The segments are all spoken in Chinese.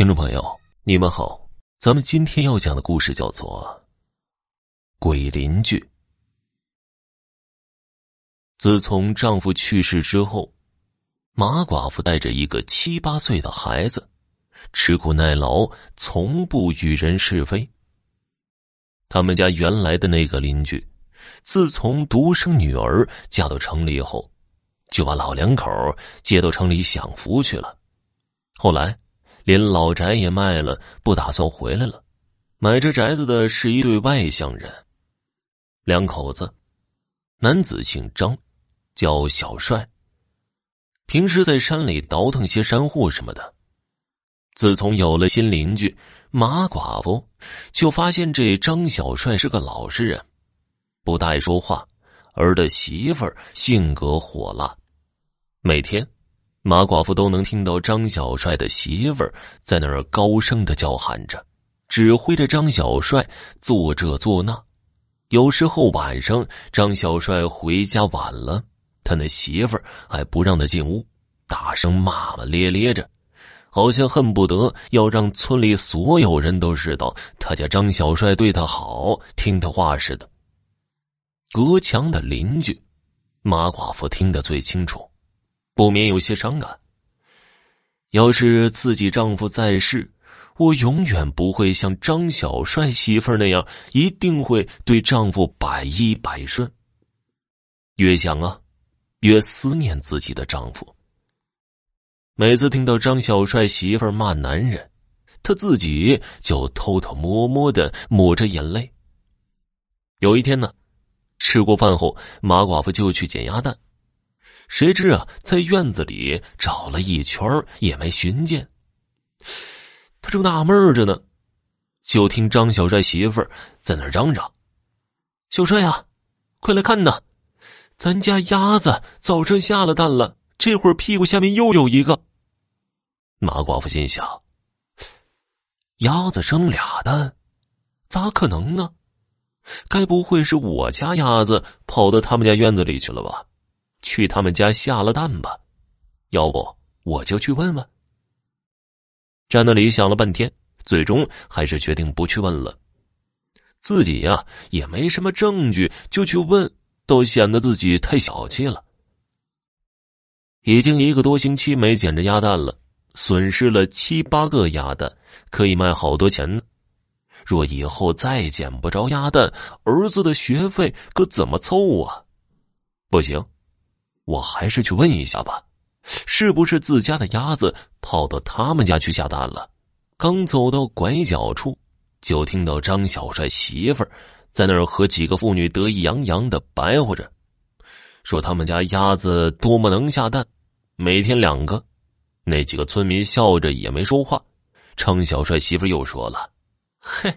听众朋友，你们好，咱们今天要讲的故事叫做《鬼邻居》。自从丈夫去世之后，马寡妇带着一个七八岁的孩子，吃苦耐劳，从不与人是非。他们家原来的那个邻居，自从独生女儿嫁到城里后，就把老两口接到城里享福去了。后来。连老宅也卖了，不打算回来了。买这宅子的是一对外乡人，两口子，男子姓张，叫小帅。平时在山里倒腾些山货什么的。自从有了新邻居马寡妇，就发现这张小帅是个老实人，不大爱说话，而的媳妇儿性格火辣，每天。马寡妇都能听到张小帅的媳妇儿在那儿高声的叫喊着，指挥着张小帅做这做那。有时候晚上张小帅回家晚了，他那媳妇儿还不让他进屋，大声骂骂咧咧着，好像恨不得要让村里所有人都知道他家张小帅对他好，听他话似的。隔墙的邻居，马寡妇听得最清楚。不免有些伤感。要是自己丈夫在世，我永远不会像张小帅媳妇那样，一定会对丈夫百依百顺。越想啊，越思念自己的丈夫。每次听到张小帅媳妇骂男人，他自己就偷偷摸摸的抹着眼泪。有一天呢，吃过饭后，马寡妇就去捡鸭蛋。谁知啊，在院子里找了一圈也没寻见。他正纳闷着呢，就听张小帅媳妇儿在那嚷嚷：“小帅呀，快来看呐，咱家鸭子早晨下了蛋了，这会儿屁股下面又有一个。”马寡妇心想：“鸭子生俩蛋，咋可能呢？该不会是我家鸭子跑到他们家院子里去了吧？”去他们家下了蛋吧，要不我就去问问。站那里想了半天，最终还是决定不去问了。自己呀也没什么证据，就去问，都显得自己太小气了。已经一个多星期没捡着鸭蛋了，损失了七八个鸭蛋，可以卖好多钱呢。若以后再捡不着鸭蛋，儿子的学费可怎么凑啊？不行。我还是去问一下吧，是不是自家的鸭子跑到他们家去下蛋了？刚走到拐角处，就听到张小帅媳妇儿在那儿和几个妇女得意洋洋的白活着，说他们家鸭子多么能下蛋，每天两个。那几个村民笑着也没说话。张小帅媳妇又说了：“嘿，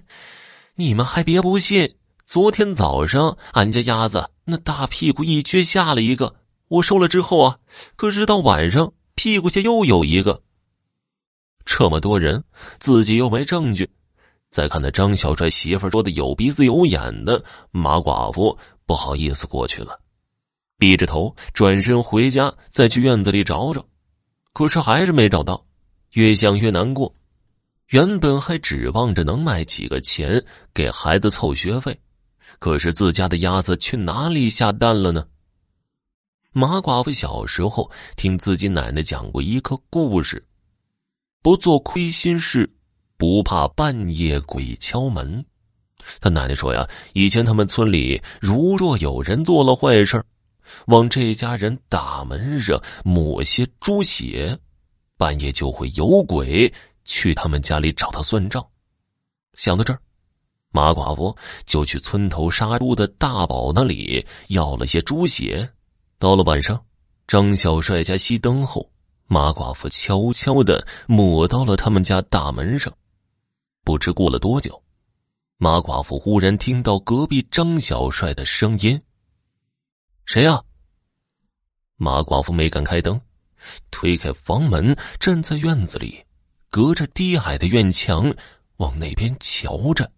你们还别不信，昨天早上俺家鸭子那大屁股一撅下了一个。”我收了之后啊，可是到晚上屁股下又有一个。这么多人，自己又没证据，再看那张小帅媳妇说的有鼻子有眼的，马寡妇不好意思过去了，低着头转身回家，再去院子里找找，可是还是没找到，越想越难过。原本还指望着能卖几个钱给孩子凑学费，可是自家的鸭子去哪里下蛋了呢？马寡妇小时候听自己奶奶讲过一个故事：不做亏心事，不怕半夜鬼敲门。他奶奶说呀，以前他们村里如若有人做了坏事往这家人大门上抹些猪血，半夜就会有鬼去他们家里找他算账。想到这儿，马寡妇就去村头杀猪的大宝那里要了些猪血。到了晚上，张小帅家熄灯后，马寡妇悄悄的抹到了他们家大门上。不知过了多久，马寡妇忽然听到隔壁张小帅的声音：“谁呀？”马寡妇没敢开灯，推开房门，站在院子里，隔着低矮的院墙往那边瞧着。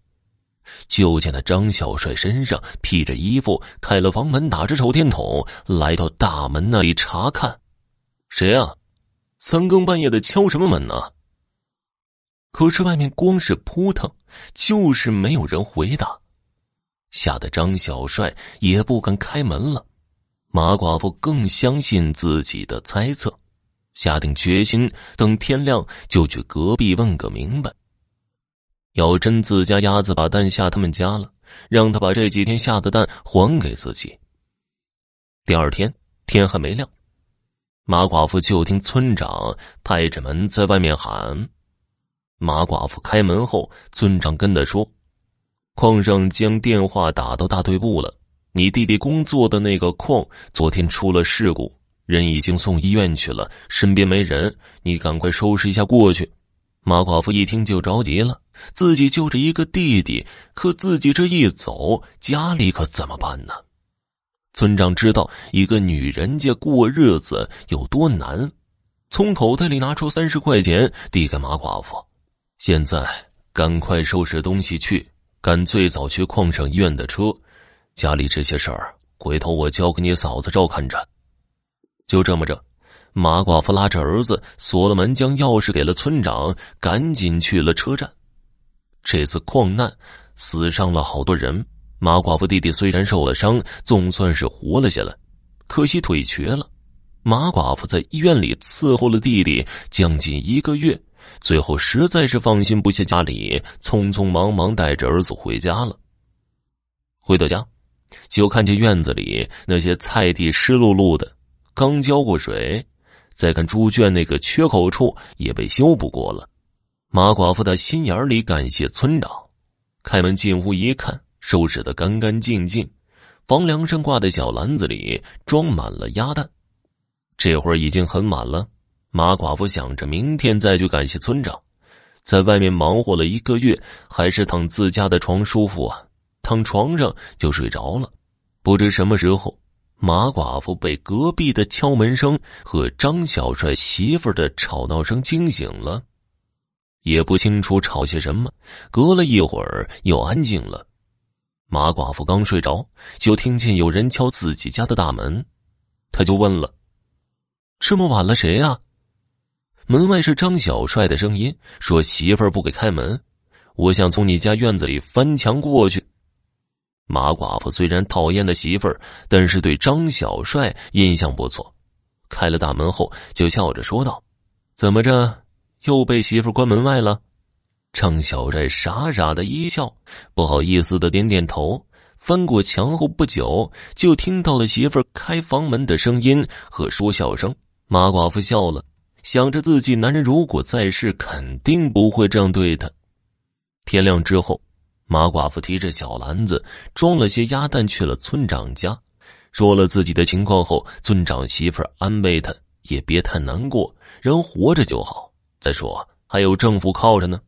就见那张小帅身上披着衣服，开了房门，打着手电筒，来到大门那里查看。谁啊？三更半夜的敲什么门呢？可是外面光是扑腾，就是没有人回答，吓得张小帅也不敢开门了。马寡妇更相信自己的猜测，下定决心，等天亮就去隔壁问个明白。要真自家鸭子把蛋下他们家了，让他把这几天下的蛋还给自己。第二天天还没亮，马寡妇就听村长拍着门在外面喊。马寡妇开门后，村长跟他说：“矿上将电话打到大队部了。”你弟弟工作的那个矿昨天出了事故，人已经送医院去了，身边没人，你赶快收拾一下过去。马寡妇一听就着急了，自己就这一个弟弟，可自己这一走，家里可怎么办呢？村长知道一个女人家过日子有多难，从口袋里拿出三十块钱递给马寡妇，现在赶快收拾东西去，赶最早去矿上医院的车。家里这些事儿，回头我交给你嫂子照看着。就这么着，马寡妇拉着儿子锁了门，将钥匙给了村长，赶紧去了车站。这次矿难死伤了好多人，马寡妇弟弟虽然受了伤，总算是活了下来，可惜腿瘸了。马寡妇在医院里伺候了弟弟将近一个月，最后实在是放心不下家里，匆匆忙忙带着儿子回家了。回到家。就看见院子里那些菜地湿漉漉的，刚浇过水；再看猪圈那个缺口处也被修补过了。马寡妇的心眼里感谢村长，开门进屋一看，收拾的干干净净，房梁上挂的小篮子里装满了鸭蛋。这会儿已经很晚了，马寡妇想着明天再去感谢村长。在外面忙活了一个月，还是躺自家的床舒服啊。躺床上就睡着了，不知什么时候，马寡妇被隔壁的敲门声和张小帅媳妇的吵闹声惊醒了，也不清楚吵些什么。隔了一会儿，又安静了。马寡妇刚睡着，就听见有人敲自己家的大门，他就问了：“这么晚了，谁呀？”门外是张小帅的声音，说：“媳妇儿不给开门，我想从你家院子里翻墙过去。”马寡妇虽然讨厌的媳妇儿，但是对张小帅印象不错。开了大门后，就笑着说道：“怎么着，又被媳妇关门外了？”张小帅傻傻的一笑，不好意思的点点头。翻过墙后不久，就听到了媳妇开房门的声音和说笑声。马寡妇笑了，想着自己男人如果在世，肯定不会这样对她。天亮之后。马寡妇提着小篮子，装了些鸭蛋去了村长家，说了自己的情况后，村长媳妇安慰他，也别太难过，人活着就好。再说还有政府靠着呢。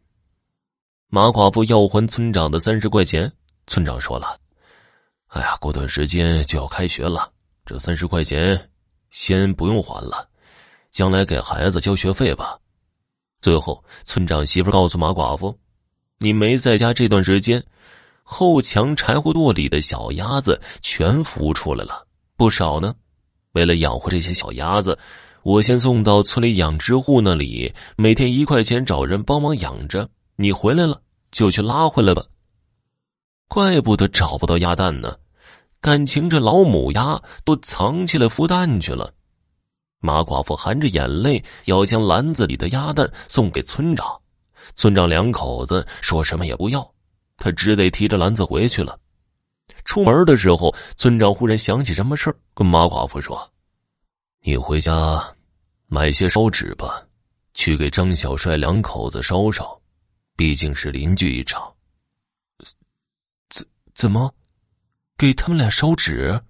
马寡妇要还村长的三十块钱，村长说了：“哎呀，过段时间就要开学了，这三十块钱先不用还了，将来给孩子交学费吧。”最后，村长媳妇告诉马寡妇。你没在家这段时间，后墙柴火垛里的小鸭子全孵出来了，不少呢。为了养活这些小鸭子，我先送到村里养殖户那里，每天一块钱找人帮忙养着。你回来了就去拉回来吧。怪不得找不到鸭蛋呢，感情这老母鸭都藏起来孵蛋去了。马寡妇含着眼泪要将篮子里的鸭蛋送给村长。村长两口子说什么也不要，他只得提着篮子回去了。出门的时候，村长忽然想起什么事跟马寡妇说：“你回家买些烧纸吧，去给张小帅两口子烧烧，毕竟是邻居一场。”怎怎么，给他们俩烧纸？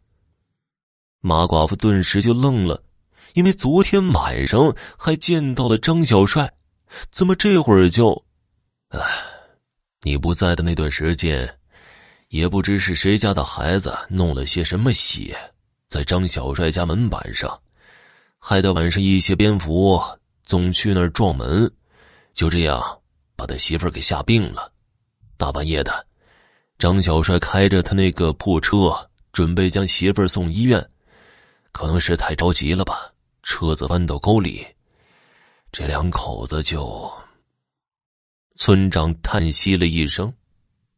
马寡妇顿时就愣了，因为昨天晚上还见到了张小帅。怎么这会儿就？哎，你不在的那段时间，也不知是谁家的孩子弄了些什么血，在张小帅家门板上，害得晚上一些蝙蝠总去那儿撞门，就这样把他媳妇儿给吓病了。大半夜的，张小帅开着他那个破车，准备将媳妇儿送医院，可能是太着急了吧，车子弯到沟里。这两口子就村长叹息了一声，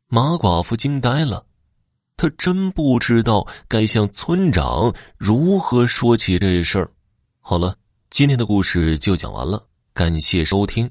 马寡妇惊呆了，他真不知道该向村长如何说起这事儿。好了，今天的故事就讲完了，感谢收听。